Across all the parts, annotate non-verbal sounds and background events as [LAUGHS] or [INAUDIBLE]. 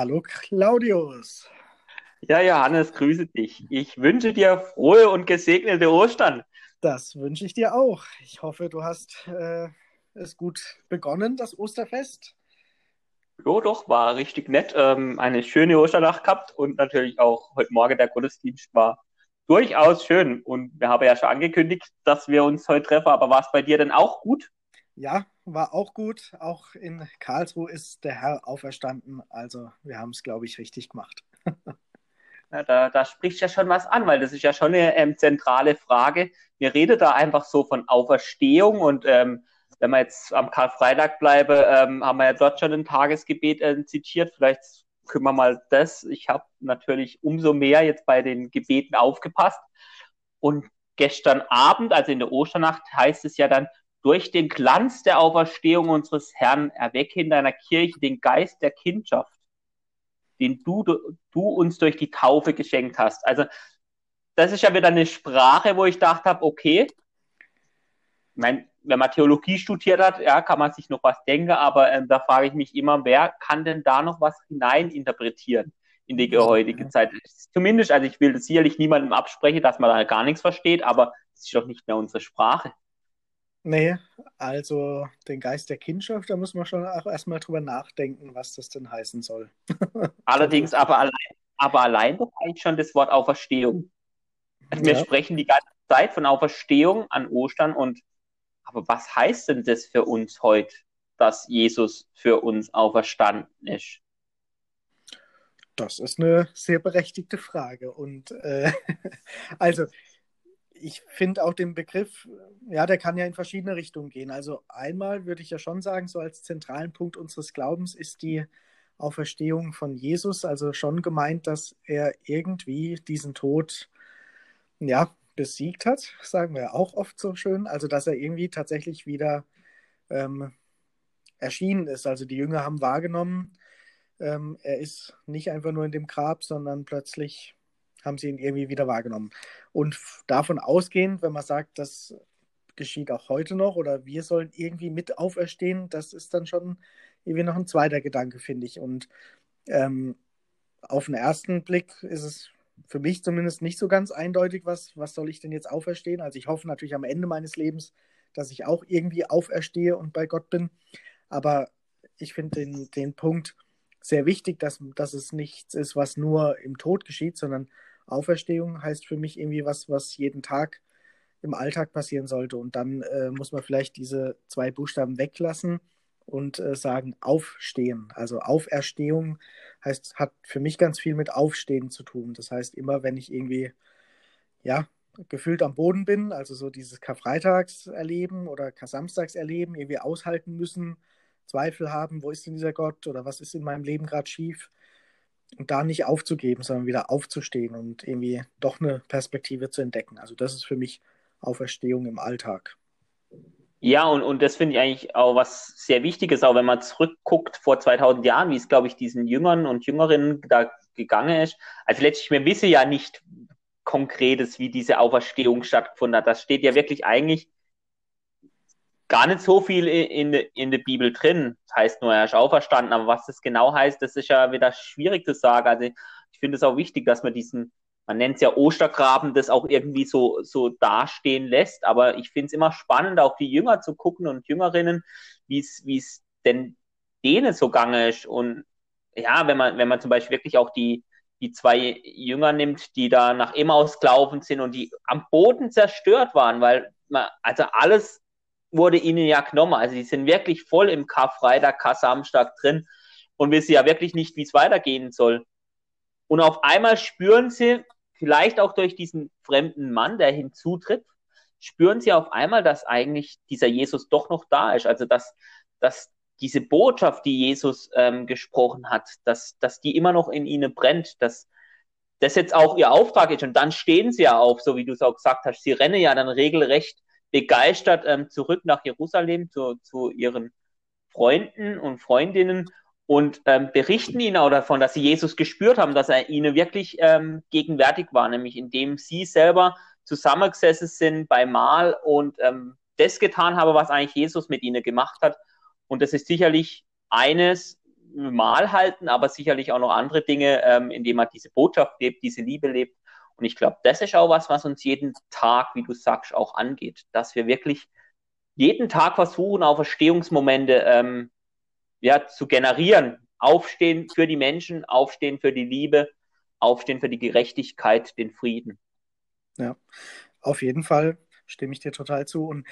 hallo Claudius. Ja, Johannes, grüße dich. Ich wünsche dir frohe und gesegnete Ostern. Das wünsche ich dir auch. Ich hoffe, du hast äh, es gut begonnen, das Osterfest. Jo, doch, war richtig nett. Ähm, eine schöne Osternacht gehabt und natürlich auch heute Morgen der Gottesdienst war durchaus schön. Und wir haben ja schon angekündigt, dass wir uns heute treffen, aber war es bei dir denn auch gut? Ja, war auch gut. Auch in Karlsruhe ist der Herr auferstanden. Also wir haben es, glaube ich, richtig gemacht. ja, da, da spricht ja schon was an, weil das ist ja schon eine ähm, zentrale Frage. Wir reden da einfach so von Auferstehung und ähm, wenn wir jetzt am Karfreitag bleiben, ähm, haben wir ja dort schon ein Tagesgebet äh, zitiert. Vielleicht können wir mal das. Ich habe natürlich umso mehr jetzt bei den Gebeten aufgepasst. Und gestern Abend, also in der Osternacht, heißt es ja dann, durch den Glanz der Auferstehung unseres Herrn erwecke in deiner Kirche den Geist der Kindschaft, den du, du uns durch die Taufe geschenkt hast. Also das ist ja wieder eine Sprache, wo ich gedacht habe, okay, ich mein, wenn man Theologie studiert hat, ja, kann man sich noch was denken, aber ähm, da frage ich mich immer, wer kann denn da noch was hineininterpretieren in die heutige Zeit? Zumindest, also ich will das sicherlich niemandem absprechen, dass man da gar nichts versteht, aber es ist doch nicht mehr unsere Sprache. Nee, also den Geist der Kindschaft, da muss man schon auch erstmal drüber nachdenken, was das denn heißen soll. [LAUGHS] Allerdings aber allein, aber allein eigentlich schon das Wort Auferstehung. Also wir ja. sprechen die ganze Zeit von Auferstehung an Ostern und aber was heißt denn das für uns heute, dass Jesus für uns auferstanden ist? Das ist eine sehr berechtigte Frage. Und äh, [LAUGHS] also ich finde auch den Begriff, ja, der kann ja in verschiedene Richtungen gehen. Also einmal würde ich ja schon sagen, so als zentralen Punkt unseres Glaubens ist die Auferstehung von Jesus, also schon gemeint, dass er irgendwie diesen Tod, ja, besiegt hat, sagen wir auch oft so schön. Also, dass er irgendwie tatsächlich wieder ähm, erschienen ist. Also, die Jünger haben wahrgenommen, ähm, er ist nicht einfach nur in dem Grab, sondern plötzlich haben sie ihn irgendwie wieder wahrgenommen. Und davon ausgehend, wenn man sagt, das geschieht auch heute noch oder wir sollen irgendwie mit auferstehen, das ist dann schon irgendwie noch ein zweiter Gedanke, finde ich. Und ähm, auf den ersten Blick ist es für mich zumindest nicht so ganz eindeutig, was, was soll ich denn jetzt auferstehen. Also ich hoffe natürlich am Ende meines Lebens, dass ich auch irgendwie auferstehe und bei Gott bin. Aber ich finde den, den Punkt sehr wichtig, dass, dass es nichts ist, was nur im Tod geschieht, sondern Auferstehung heißt für mich irgendwie was, was jeden Tag im Alltag passieren sollte. Und dann äh, muss man vielleicht diese zwei Buchstaben weglassen und äh, sagen Aufstehen. Also Auferstehung heißt, hat für mich ganz viel mit Aufstehen zu tun. Das heißt, immer wenn ich irgendwie, ja, gefühlt am Boden bin, also so dieses Karfreitagserleben oder Kar-Samstagserleben, irgendwie aushalten müssen, Zweifel haben, wo ist denn dieser Gott oder was ist in meinem Leben gerade schief, und da nicht aufzugeben, sondern wieder aufzustehen und irgendwie doch eine Perspektive zu entdecken. Also das ist für mich Auferstehung im Alltag. Ja, und, und das finde ich eigentlich auch was sehr Wichtiges, auch wenn man zurückguckt vor 2000 Jahren, wie es, glaube ich, diesen Jüngern und Jüngerinnen da gegangen ist. Also letztlich, wir wissen ja nicht konkretes, wie diese Auferstehung stattgefunden hat. Das steht ja wirklich eigentlich gar nicht so viel in, in, der Bibel drin. Das heißt nur, er ist auferstanden, aber was das genau heißt, das ist ja wieder schwierig zu sagen. Also ich finde es auch wichtig, dass man diesen man nennt es ja Ostergraben, das auch irgendwie so, so dastehen lässt. Aber ich finde es immer spannend, auch die Jünger zu gucken und Jüngerinnen, wie es denn denen so gange ist. Und ja, wenn man, wenn man zum Beispiel wirklich auch die, die zwei Jünger nimmt, die da nach Emmaus gelaufen sind und die am Boden zerstört waren, weil man, also alles wurde ihnen ja genommen. Also die sind wirklich voll im Karfreitag, Kar-Samstag drin und wissen ja wirklich nicht, wie es weitergehen soll. Und auf einmal spüren sie, vielleicht auch durch diesen fremden Mann, der hinzutritt, spüren sie auf einmal, dass eigentlich dieser Jesus doch noch da ist. Also dass, dass diese Botschaft, die Jesus ähm, gesprochen hat, dass, dass die immer noch in ihnen brennt, dass das jetzt auch ihr Auftrag ist. Und dann stehen sie ja auf, so wie du es auch gesagt hast. Sie rennen ja dann regelrecht begeistert ähm, zurück nach Jerusalem zu, zu ihren Freunden und Freundinnen und ähm, berichten ihnen auch davon, dass sie Jesus gespürt haben, dass er ihnen wirklich ähm, gegenwärtig war, nämlich indem sie selber zusammengesessen sind bei Mahl und ähm, das getan haben, was eigentlich Jesus mit ihnen gemacht hat. Und das ist sicherlich eines, Mahl halten, aber sicherlich auch noch andere Dinge, ähm, indem man diese Botschaft lebt, diese Liebe lebt. Und ich glaube, das ist auch was, was uns jeden Tag, wie du sagst, auch angeht, dass wir wirklich jeden Tag versuchen, auf Verstehungsmomente ähm, ja, zu generieren. Aufstehen für die Menschen, aufstehen für die Liebe, aufstehen für die Gerechtigkeit, den Frieden. Ja, auf jeden Fall stimme ich dir total zu. Und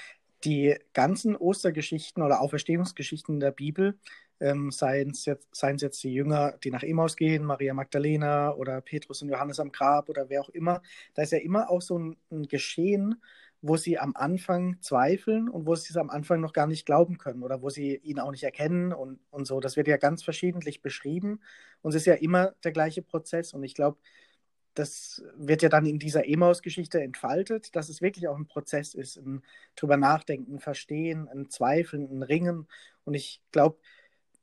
die ganzen Ostergeschichten oder Auferstehungsgeschichten der Bibel, ähm, seien es jetzt, jetzt die Jünger, die nach Emmaus gehen, Maria Magdalena oder Petrus und Johannes am Grab oder wer auch immer, da ist ja immer auch so ein, ein Geschehen, wo sie am Anfang zweifeln und wo sie es am Anfang noch gar nicht glauben können oder wo sie ihn auch nicht erkennen und, und so. Das wird ja ganz verschiedentlich beschrieben und es ist ja immer der gleiche Prozess und ich glaube, das wird ja dann in dieser Emaus-Geschichte entfaltet, dass es wirklich auch ein Prozess ist, ein drüber nachdenken, verstehen, ein zweifeln, ein ringen. Und ich glaube,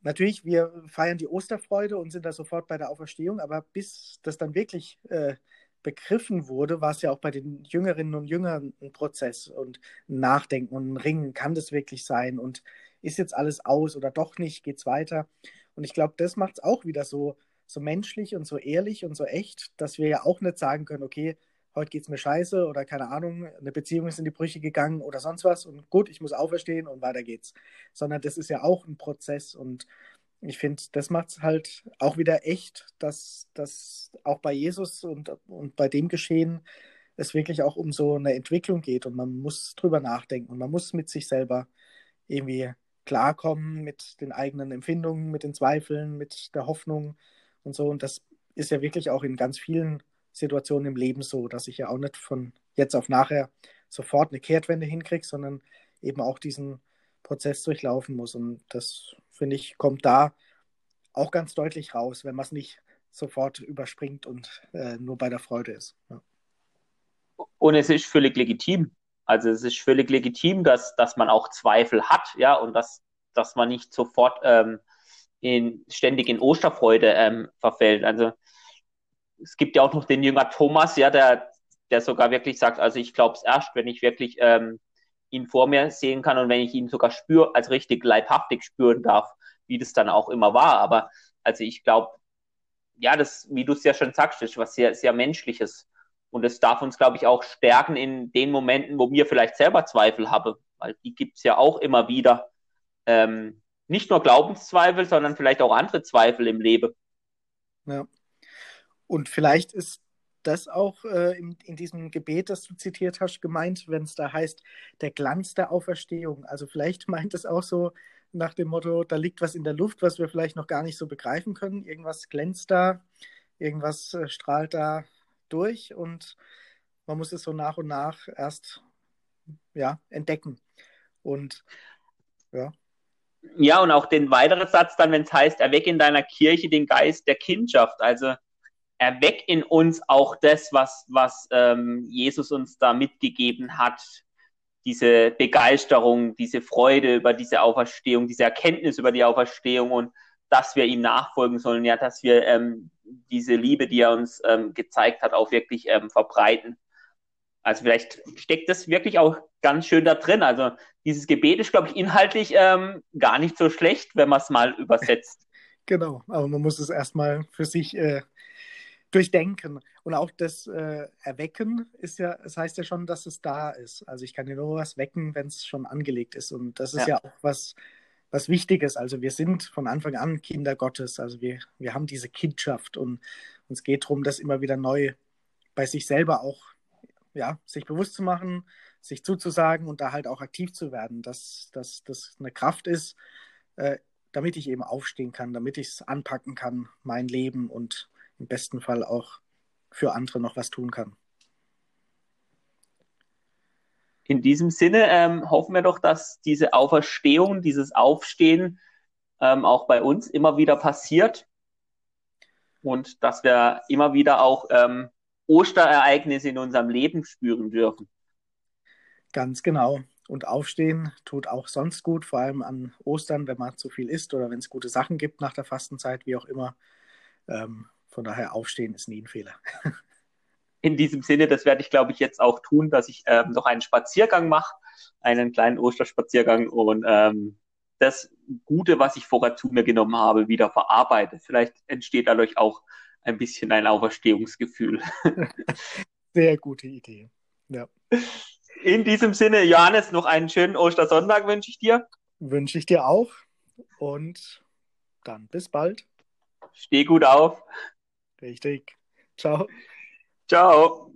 natürlich, wir feiern die Osterfreude und sind da sofort bei der Auferstehung, aber bis das dann wirklich äh, begriffen wurde, war es ja auch bei den Jüngerinnen und Jüngern ein Prozess und ein Nachdenken und ein Ringen. Kann das wirklich sein? Und ist jetzt alles aus oder doch nicht? Geht es weiter? Und ich glaube, das macht es auch wieder so so menschlich und so ehrlich und so echt, dass wir ja auch nicht sagen können, okay, heute geht es mir scheiße oder keine Ahnung, eine Beziehung ist in die Brüche gegangen oder sonst was und gut, ich muss auferstehen und weiter geht's. Sondern das ist ja auch ein Prozess und ich finde, das macht es halt auch wieder echt, dass das auch bei Jesus und, und bei dem Geschehen es wirklich auch um so eine Entwicklung geht und man muss drüber nachdenken und man muss mit sich selber irgendwie klarkommen mit den eigenen Empfindungen, mit den Zweifeln, mit der Hoffnung und so. Und das ist ja wirklich auch in ganz vielen Situationen im Leben so, dass ich ja auch nicht von jetzt auf nachher sofort eine Kehrtwende hinkriege, sondern eben auch diesen Prozess durchlaufen muss. Und das, finde ich, kommt da auch ganz deutlich raus, wenn man es nicht sofort überspringt und äh, nur bei der Freude ist. Ja. Und es ist völlig legitim. Also es ist völlig legitim, dass, dass man auch Zweifel hat, ja, und dass, dass man nicht sofort ähm, in, ständig in Osterfreude ähm, verfällt. Also es gibt ja auch noch den Jünger Thomas, ja, der, der sogar wirklich sagt, also ich glaube es erst, wenn ich wirklich ähm, ihn vor mir sehen kann und wenn ich ihn sogar spüre, als richtig leibhaftig spüren darf, wie das dann auch immer war. Aber also ich glaube, ja, das, wie du es ja schon sagst, ist was sehr, sehr Menschliches. Und es darf uns, glaube ich, auch stärken in den Momenten, wo mir vielleicht selber Zweifel habe, weil die gibt es ja auch immer wieder. Ähm, nicht nur Glaubenszweifel, sondern vielleicht auch andere Zweifel im Leben. Ja. Und vielleicht ist das auch äh, in, in, diesem Gebet, das du zitiert hast, gemeint, wenn es da heißt, der Glanz der Auferstehung. Also vielleicht [LAUGHS] meint es auch so nach dem Motto, da liegt was in der Luft, was wir vielleicht noch gar nicht so begreifen können. Irgendwas glänzt da, irgendwas äh, strahlt da durch und man muss es so nach und nach erst ja, entdecken. Und ja. Ja, und auch den weiteren Satz dann, wenn es heißt, erweck in deiner Kirche den Geist der Kindschaft. Also erweck in uns auch das, was, was ähm, Jesus uns da mitgegeben hat. Diese Begeisterung, diese Freude über diese Auferstehung, diese Erkenntnis über die Auferstehung und dass wir ihm nachfolgen sollen, ja, dass wir ähm, diese Liebe, die er uns ähm, gezeigt hat, auch wirklich ähm, verbreiten. Also vielleicht steckt das wirklich auch ganz schön da drin. Also dieses Gebet ist, glaube ich, inhaltlich ähm, gar nicht so schlecht, wenn man es mal übersetzt. [LAUGHS] Genau, aber man muss es erstmal für sich äh, durchdenken. Und auch das äh, Erwecken ist ja, es das heißt ja schon, dass es da ist. Also ich kann ja nur was wecken, wenn es schon angelegt ist. Und das ist ja, ja auch was, was Wichtiges. Also wir sind von Anfang an Kinder Gottes. Also wir, wir haben diese Kindschaft und uns geht darum, das immer wieder neu bei sich selber auch ja, sich bewusst zu machen, sich zuzusagen und da halt auch aktiv zu werden, dass das eine Kraft ist, äh, damit ich eben aufstehen kann, damit ich es anpacken kann, mein Leben und im besten Fall auch für andere noch was tun kann. In diesem Sinne ähm, hoffen wir doch, dass diese Auferstehung, dieses Aufstehen ähm, auch bei uns immer wieder passiert und dass wir immer wieder auch ähm, Osterereignisse in unserem Leben spüren dürfen. Ganz genau. Und aufstehen tut auch sonst gut, vor allem an Ostern, wenn man zu viel isst oder wenn es gute Sachen gibt nach der Fastenzeit, wie auch immer. Ähm, von daher aufstehen ist nie ein Fehler. In diesem Sinne, das werde ich, glaube ich, jetzt auch tun, dass ich ähm, noch einen Spaziergang mache, einen kleinen Osterspaziergang und ähm, das Gute, was ich vorher zu mir genommen habe, wieder verarbeite. Vielleicht entsteht dadurch auch ein bisschen ein Auferstehungsgefühl. [LAUGHS] Sehr gute Idee. Ja. In diesem Sinne, Johannes, noch einen schönen Ostersonntag wünsche ich dir. Wünsche ich dir auch. Und dann bis bald. Steh gut auf. Richtig. Ciao. Ciao.